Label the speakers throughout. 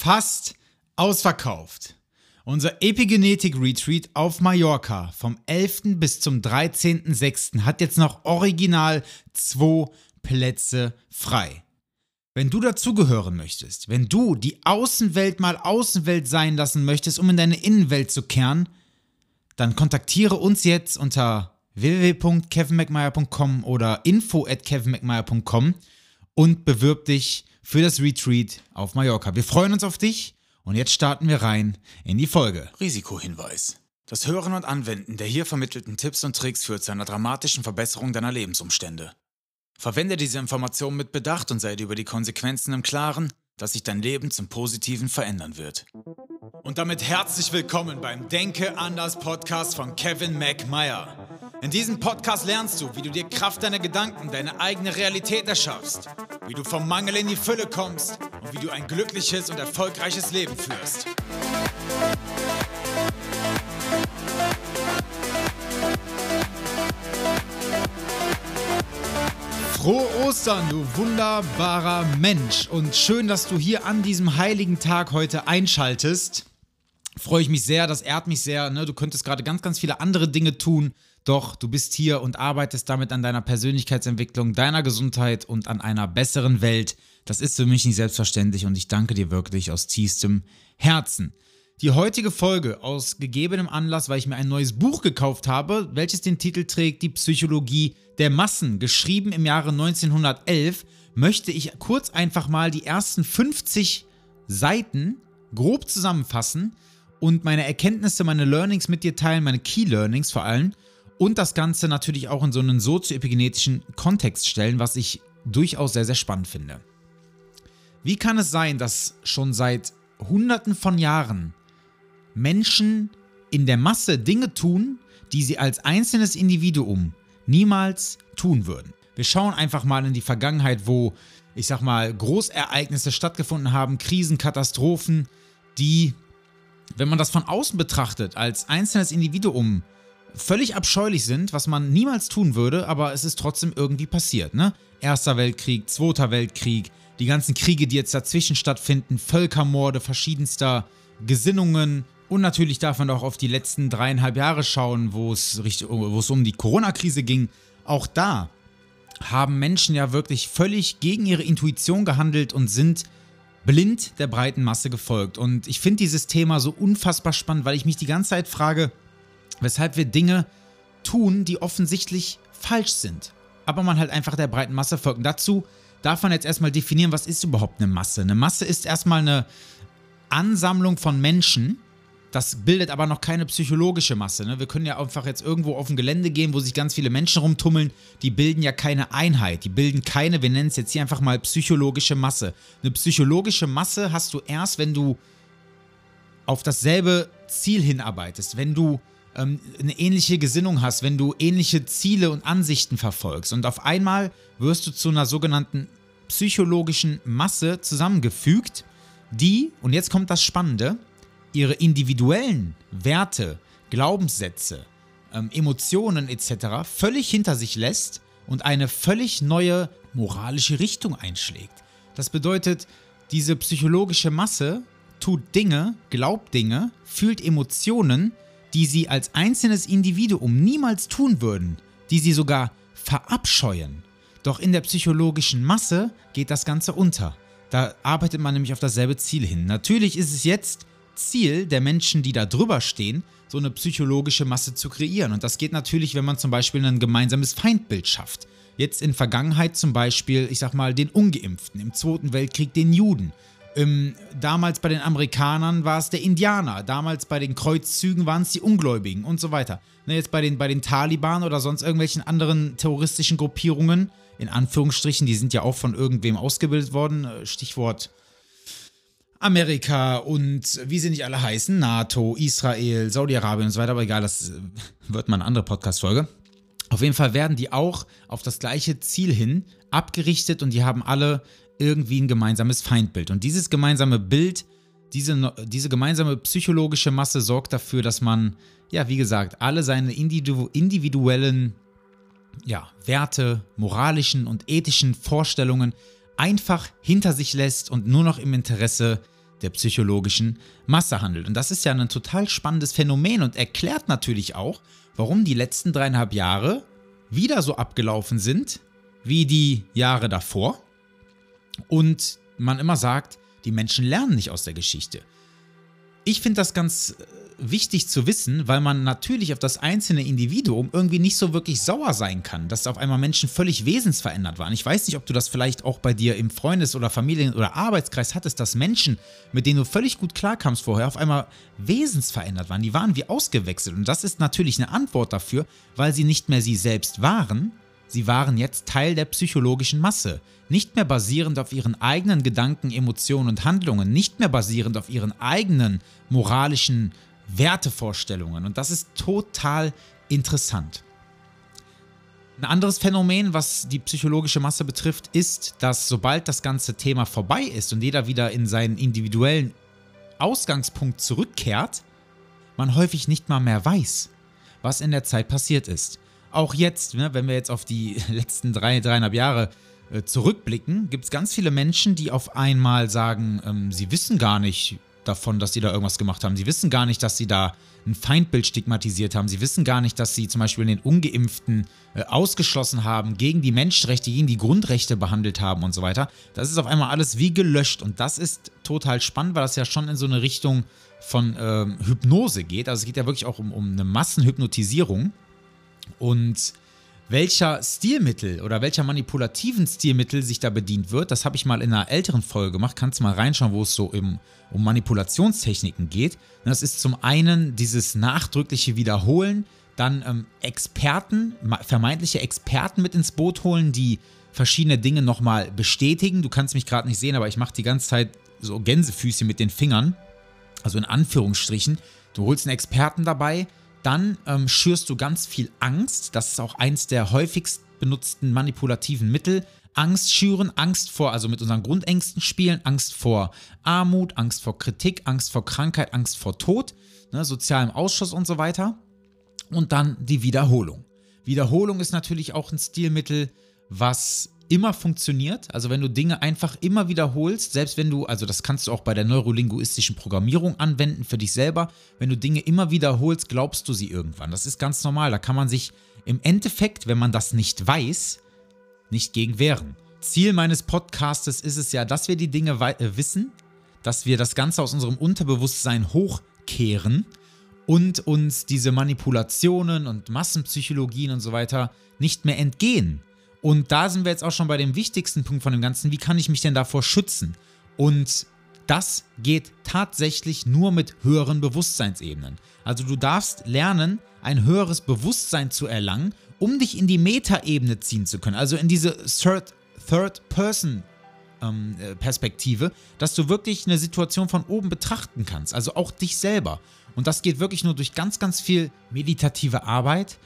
Speaker 1: fast ausverkauft. Unser Epigenetik Retreat auf Mallorca vom 11. bis zum 13.06. hat jetzt noch original zwei Plätze frei. Wenn du dazugehören möchtest, wenn du die Außenwelt mal Außenwelt sein lassen möchtest, um in deine Innenwelt zu kehren, dann kontaktiere uns jetzt unter www.kevinmcmeyer.com oder info at kevinmcmeyer.com und bewirb dich für das Retreat auf Mallorca. Wir freuen uns auf dich und jetzt starten wir rein in die Folge.
Speaker 2: Risikohinweis. Das Hören und Anwenden der hier vermittelten Tipps und Tricks führt zu einer dramatischen Verbesserung deiner Lebensumstände. Verwende diese Informationen mit Bedacht und sei dir über die Konsequenzen im Klaren, dass sich dein Leben zum Positiven verändern wird.
Speaker 1: Und damit herzlich willkommen beim Denke anders Podcast von Kevin McMeyer. In diesem Podcast lernst du, wie du dir Kraft deiner Gedanken, deine eigene Realität erschaffst, wie du vom Mangel in die Fülle kommst und wie du ein glückliches und erfolgreiches Leben führst. Frohe Ostern, du wunderbarer Mensch. Und schön, dass du hier an diesem heiligen Tag heute einschaltest. Freue ich mich sehr, das ehrt mich sehr. Ne? Du könntest gerade ganz, ganz viele andere Dinge tun. Doch du bist hier und arbeitest damit an deiner Persönlichkeitsentwicklung, deiner Gesundheit und an einer besseren Welt. Das ist für mich nicht selbstverständlich und ich danke dir wirklich aus tiefstem Herzen. Die heutige Folge aus gegebenem Anlass, weil ich mir ein neues Buch gekauft habe, welches den Titel trägt Die Psychologie der Massen, geschrieben im Jahre 1911, möchte ich kurz einfach mal die ersten 50 Seiten grob zusammenfassen und meine Erkenntnisse, meine Learnings mit dir teilen, meine Key Learnings vor allem und das Ganze natürlich auch in so einen sozioepigenetischen Kontext stellen, was ich durchaus sehr, sehr spannend finde. Wie kann es sein, dass schon seit Hunderten von Jahren Menschen in der Masse Dinge tun, die sie als einzelnes Individuum niemals tun würden? Wir schauen einfach mal in die Vergangenheit, wo, ich sag mal, Großereignisse stattgefunden haben, Krisen, Katastrophen, die, wenn man das von außen betrachtet, als einzelnes Individuum völlig abscheulich sind, was man niemals tun würde, aber es ist trotzdem irgendwie passiert. Ne? Erster Weltkrieg, Zweiter Weltkrieg, die ganzen Kriege, die jetzt dazwischen stattfinden, Völkermorde verschiedenster Gesinnungen und natürlich darf man auch auf die letzten dreieinhalb Jahre schauen, wo es, wo es um die Corona-Krise ging. Auch da haben Menschen ja wirklich völlig gegen ihre Intuition gehandelt und sind blind der breiten Masse gefolgt. Und ich finde dieses Thema so unfassbar spannend, weil ich mich die ganze Zeit frage, weshalb wir Dinge tun, die offensichtlich falsch sind. Aber man halt einfach der breiten Masse folgt. Und dazu darf man jetzt erstmal definieren, was ist überhaupt eine Masse. Eine Masse ist erstmal eine Ansammlung von Menschen. Das bildet aber noch keine psychologische Masse. Ne? Wir können ja einfach jetzt irgendwo auf ein Gelände gehen, wo sich ganz viele Menschen rumtummeln. Die bilden ja keine Einheit. Die bilden keine, wir nennen es jetzt hier einfach mal psychologische Masse. Eine psychologische Masse hast du erst, wenn du auf dasselbe Ziel hinarbeitest. Wenn du ähm, eine ähnliche Gesinnung hast, wenn du ähnliche Ziele und Ansichten verfolgst. Und auf einmal wirst du zu einer sogenannten psychologischen Masse zusammengefügt, die, und jetzt kommt das Spannende, ihre individuellen Werte, Glaubenssätze, ähm, Emotionen etc. völlig hinter sich lässt und eine völlig neue moralische Richtung einschlägt. Das bedeutet, diese psychologische Masse tut Dinge, glaubt Dinge, fühlt Emotionen, die sie als einzelnes Individuum niemals tun würden, die sie sogar verabscheuen. Doch in der psychologischen Masse geht das Ganze unter. Da arbeitet man nämlich auf dasselbe Ziel hin. Natürlich ist es jetzt Ziel der Menschen, die da drüber stehen, so eine psychologische Masse zu kreieren. Und das geht natürlich, wenn man zum Beispiel ein gemeinsames Feindbild schafft. Jetzt in Vergangenheit zum Beispiel, ich sag mal, den Ungeimpften, im Zweiten Weltkrieg den Juden ähm, damals bei den Amerikanern war es der Indianer, damals bei den Kreuzzügen waren es die Ungläubigen und so weiter. Ne, jetzt bei den, bei den Taliban oder sonst irgendwelchen anderen terroristischen Gruppierungen, in Anführungsstrichen, die sind ja auch von irgendwem ausgebildet worden, äh, Stichwort Amerika und wie sie nicht alle heißen, NATO, Israel, Saudi-Arabien und so weiter, aber egal, das äh, wird mal eine andere Podcast-Folge. Auf jeden Fall werden die auch auf das gleiche Ziel hin abgerichtet und die haben alle irgendwie ein gemeinsames Feindbild. Und dieses gemeinsame Bild, diese, diese gemeinsame psychologische Masse sorgt dafür, dass man, ja, wie gesagt, alle seine individu individuellen ja, Werte, moralischen und ethischen Vorstellungen einfach hinter sich lässt und nur noch im Interesse der psychologischen Masse handelt. Und das ist ja ein total spannendes Phänomen und erklärt natürlich auch, warum die letzten dreieinhalb Jahre wieder so abgelaufen sind wie die Jahre davor. Und man immer sagt, die Menschen lernen nicht aus der Geschichte. Ich finde das ganz äh, wichtig zu wissen, weil man natürlich auf das einzelne Individuum irgendwie nicht so wirklich sauer sein kann, dass auf einmal Menschen völlig wesensverändert waren. Ich weiß nicht, ob du das vielleicht auch bei dir im Freundes- oder Familien- oder Arbeitskreis hattest, dass Menschen, mit denen du völlig gut klarkamst vorher, auf einmal wesensverändert waren. Die waren wie ausgewechselt. Und das ist natürlich eine Antwort dafür, weil sie nicht mehr sie selbst waren, Sie waren jetzt Teil der psychologischen Masse, nicht mehr basierend auf ihren eigenen Gedanken, Emotionen und Handlungen, nicht mehr basierend auf ihren eigenen moralischen Wertevorstellungen. Und das ist total interessant. Ein anderes Phänomen, was die psychologische Masse betrifft, ist, dass sobald das ganze Thema vorbei ist und jeder wieder in seinen individuellen Ausgangspunkt zurückkehrt, man häufig nicht mal mehr weiß, was in der Zeit passiert ist. Auch jetzt, ne, wenn wir jetzt auf die letzten drei, dreieinhalb Jahre zurückblicken, gibt es ganz viele Menschen, die auf einmal sagen, ähm, sie wissen gar nicht, davon, dass sie da irgendwas gemacht haben. Sie wissen gar nicht, dass sie da ein Feindbild stigmatisiert haben. Sie wissen gar nicht, dass sie zum Beispiel den Ungeimpften äh, ausgeschlossen haben, gegen die Menschenrechte, gegen die Grundrechte behandelt haben und so weiter. Das ist auf einmal alles wie gelöscht und das ist total spannend, weil das ja schon in so eine Richtung von ähm, Hypnose geht. Also es geht ja wirklich auch um, um eine Massenhypnotisierung und welcher Stilmittel oder welcher manipulativen Stilmittel sich da bedient wird, das habe ich mal in einer älteren Folge gemacht. Kannst du mal reinschauen, wo es so im, um Manipulationstechniken geht. das ist zum einen dieses nachdrückliche Wiederholen, dann ähm, Experten, vermeintliche Experten mit ins Boot holen, die verschiedene Dinge nochmal bestätigen. Du kannst mich gerade nicht sehen, aber ich mache die ganze Zeit so Gänsefüße mit den Fingern, also in Anführungsstrichen. Du holst einen Experten dabei, dann ähm, schürst du ganz viel Angst. Das ist auch eins der häufigst benutzten manipulativen Mittel. Angst schüren, Angst vor, also mit unseren Grundängsten spielen, Angst vor Armut, Angst vor Kritik, Angst vor Krankheit, Angst vor Tod, ne, sozialem Ausschuss und so weiter. Und dann die Wiederholung. Wiederholung ist natürlich auch ein Stilmittel, was immer funktioniert. Also wenn du Dinge einfach immer wiederholst, selbst wenn du, also das kannst du auch bei der neurolinguistischen Programmierung anwenden für dich selber, wenn du Dinge immer wiederholst, glaubst du sie irgendwann. Das ist ganz normal. Da kann man sich im Endeffekt, wenn man das nicht weiß, nicht gegen wehren. Ziel meines Podcastes ist es ja, dass wir die Dinge äh, wissen, dass wir das Ganze aus unserem Unterbewusstsein hochkehren und uns diese Manipulationen und Massenpsychologien und so weiter nicht mehr entgehen. Und da sind wir jetzt auch schon bei dem wichtigsten Punkt von dem Ganzen. Wie kann ich mich denn davor schützen? Und das geht tatsächlich nur mit höheren Bewusstseinsebenen. Also du darfst lernen, ein höheres Bewusstsein zu erlangen, um dich in die Metaebene ziehen zu können. Also in diese Third-Person- ähm, äh, dass du wirklich eine Situation von oben betrachten kannst, also auch dich selber. Und das geht wirklich nur durch ganz, ganz viel meditative Arbeit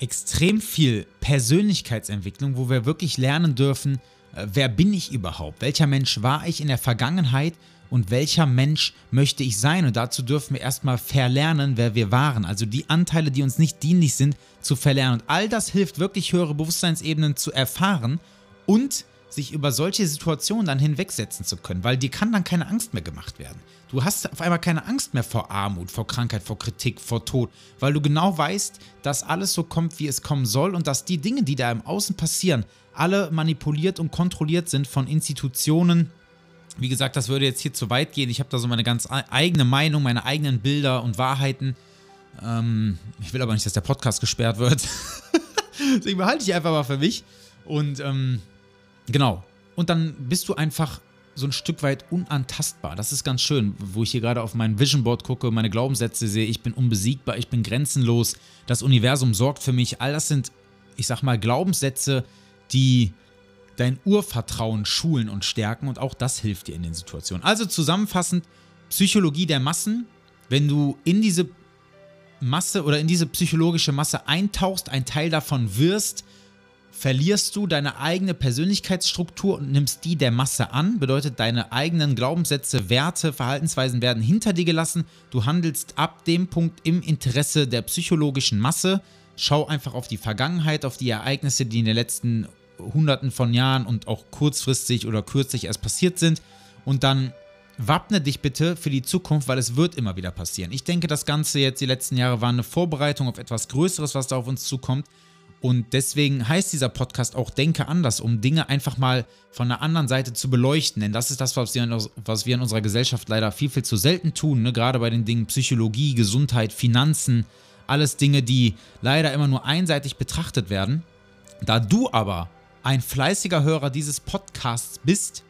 Speaker 1: extrem viel Persönlichkeitsentwicklung, wo wir wirklich lernen dürfen, äh, wer bin ich überhaupt? Welcher Mensch war ich in der Vergangenheit und welcher Mensch möchte ich sein? Und dazu dürfen wir erstmal verlernen, wer wir waren. Also die Anteile, die uns nicht dienlich sind, zu verlernen. Und all das hilft wirklich höhere Bewusstseinsebenen zu erfahren und sich über solche Situationen dann hinwegsetzen zu können, weil dir kann dann keine Angst mehr gemacht werden. Du hast auf einmal keine Angst mehr vor Armut, vor Krankheit, vor Kritik, vor Tod, weil du genau weißt, dass alles so kommt, wie es kommen soll und dass die Dinge, die da im Außen passieren, alle manipuliert und kontrolliert sind von Institutionen. Wie gesagt, das würde jetzt hier zu weit gehen. Ich habe da so meine ganz eigene Meinung, meine eigenen Bilder und Wahrheiten. Ähm, ich will aber nicht, dass der Podcast gesperrt wird. Deswegen behalte ich einfach mal für mich. Und ähm, Genau. Und dann bist du einfach so ein Stück weit unantastbar. Das ist ganz schön, wo ich hier gerade auf mein Vision Board gucke, meine Glaubenssätze sehe, ich bin unbesiegbar, ich bin grenzenlos, das Universum sorgt für mich. All das sind, ich sag mal, Glaubenssätze, die dein Urvertrauen schulen und stärken und auch das hilft dir in den Situationen. Also zusammenfassend, Psychologie der Massen, wenn du in diese Masse oder in diese psychologische Masse eintauchst, ein Teil davon wirst, verlierst du deine eigene Persönlichkeitsstruktur und nimmst die der Masse an. Bedeutet, deine eigenen Glaubenssätze, Werte, Verhaltensweisen werden hinter dir gelassen. Du handelst ab dem Punkt im Interesse der psychologischen Masse. Schau einfach auf die Vergangenheit, auf die Ereignisse, die in den letzten Hunderten von Jahren und auch kurzfristig oder kürzlich erst passiert sind. Und dann wappne dich bitte für die Zukunft, weil es wird immer wieder passieren. Ich denke, das Ganze jetzt, die letzten Jahre, war eine Vorbereitung auf etwas Größeres, was da auf uns zukommt. Und deswegen heißt dieser Podcast auch Denke anders, um Dinge einfach mal von der anderen Seite zu beleuchten. Denn das ist das, was wir in, unserer Gesellschaft leider viel, viel zu selten tun. Ne? Gerade bei den Dingen Psychologie, Gesundheit, Finanzen. Alles Dinge, die leider immer nur einseitig betrachtet werden. Da du aber ein fleißiger Hörer dieses Podcasts bist,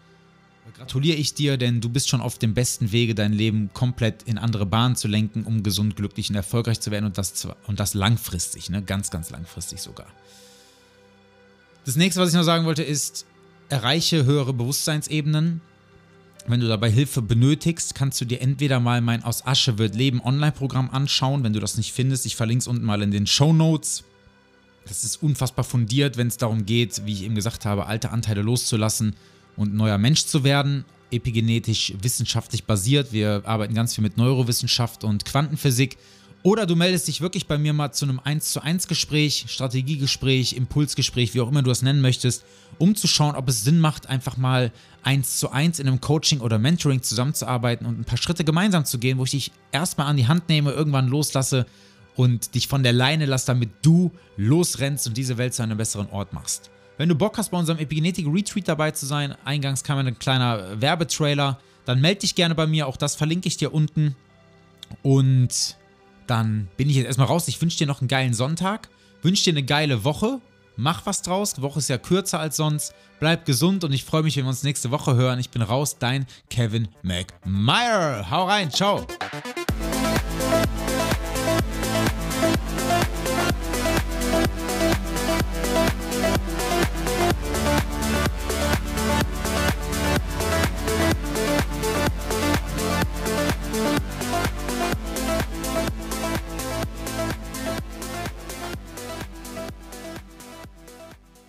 Speaker 1: gratuliere ich dir, denn du bist schon auf dem besten Wege, dein Leben komplett in andere Bahnen zu lenken, um gesund, glücklich und erfolgreich zu werden und das, und das langfristig, ne? ganz, ganz langfristig sogar. Das nächste, was ich noch sagen wollte, ist, erreiche höhere Bewusstseinsebenen. Wenn du dabei Hilfe benötigst, kannst du dir entweder mal mein Aus Asche wird Leben Online-Programm anschauen, wenn du das nicht findest. Ich verlinke es unten mal in den Show Notes. Das ist unfassbar fundiert, wenn es darum geht, wie ich eben gesagt habe, alte Anteile loszulassen und neuer Mensch zu werden. Epigenetisch wissenschaftlich basiert. Wir arbeiten ganz viel mit Neurowissenschaft und Quantenphysik. Oder du meldest dich wirklich bei mir mal zu einem 1 zu 1 Gespräch, Strategiegespräch, Impulsgespräch, wie auch immer du es nennen möchtest, um zu schauen, ob es Sinn macht, einfach mal 1 zu 1 in einem Coaching oder Mentoring zusammenzuarbeiten und ein paar Schritte gemeinsam zu gehen, wo ich dich erstmal an die Hand nehme, irgendwann loslasse und dich von der Leine lasse, damit du losrennst und diese Welt zu einem besseren Ort machst. Wenn du Bock hast, bei unserem Epigenetik Retreat dabei zu sein, eingangs kam ein kleiner Werbetrailer, dann melde dich gerne bei mir, auch das verlinke ich dir unten. Und dann bin ich jetzt erstmal raus. Ich wünsche dir noch einen geilen Sonntag, wünsche dir eine geile Woche. Mach was draus. Die Woche ist ja kürzer als sonst. Bleib gesund und ich freue mich, wenn wir uns nächste Woche hören. Ich bin raus, dein Kevin McMeyer. Hau rein, ciao.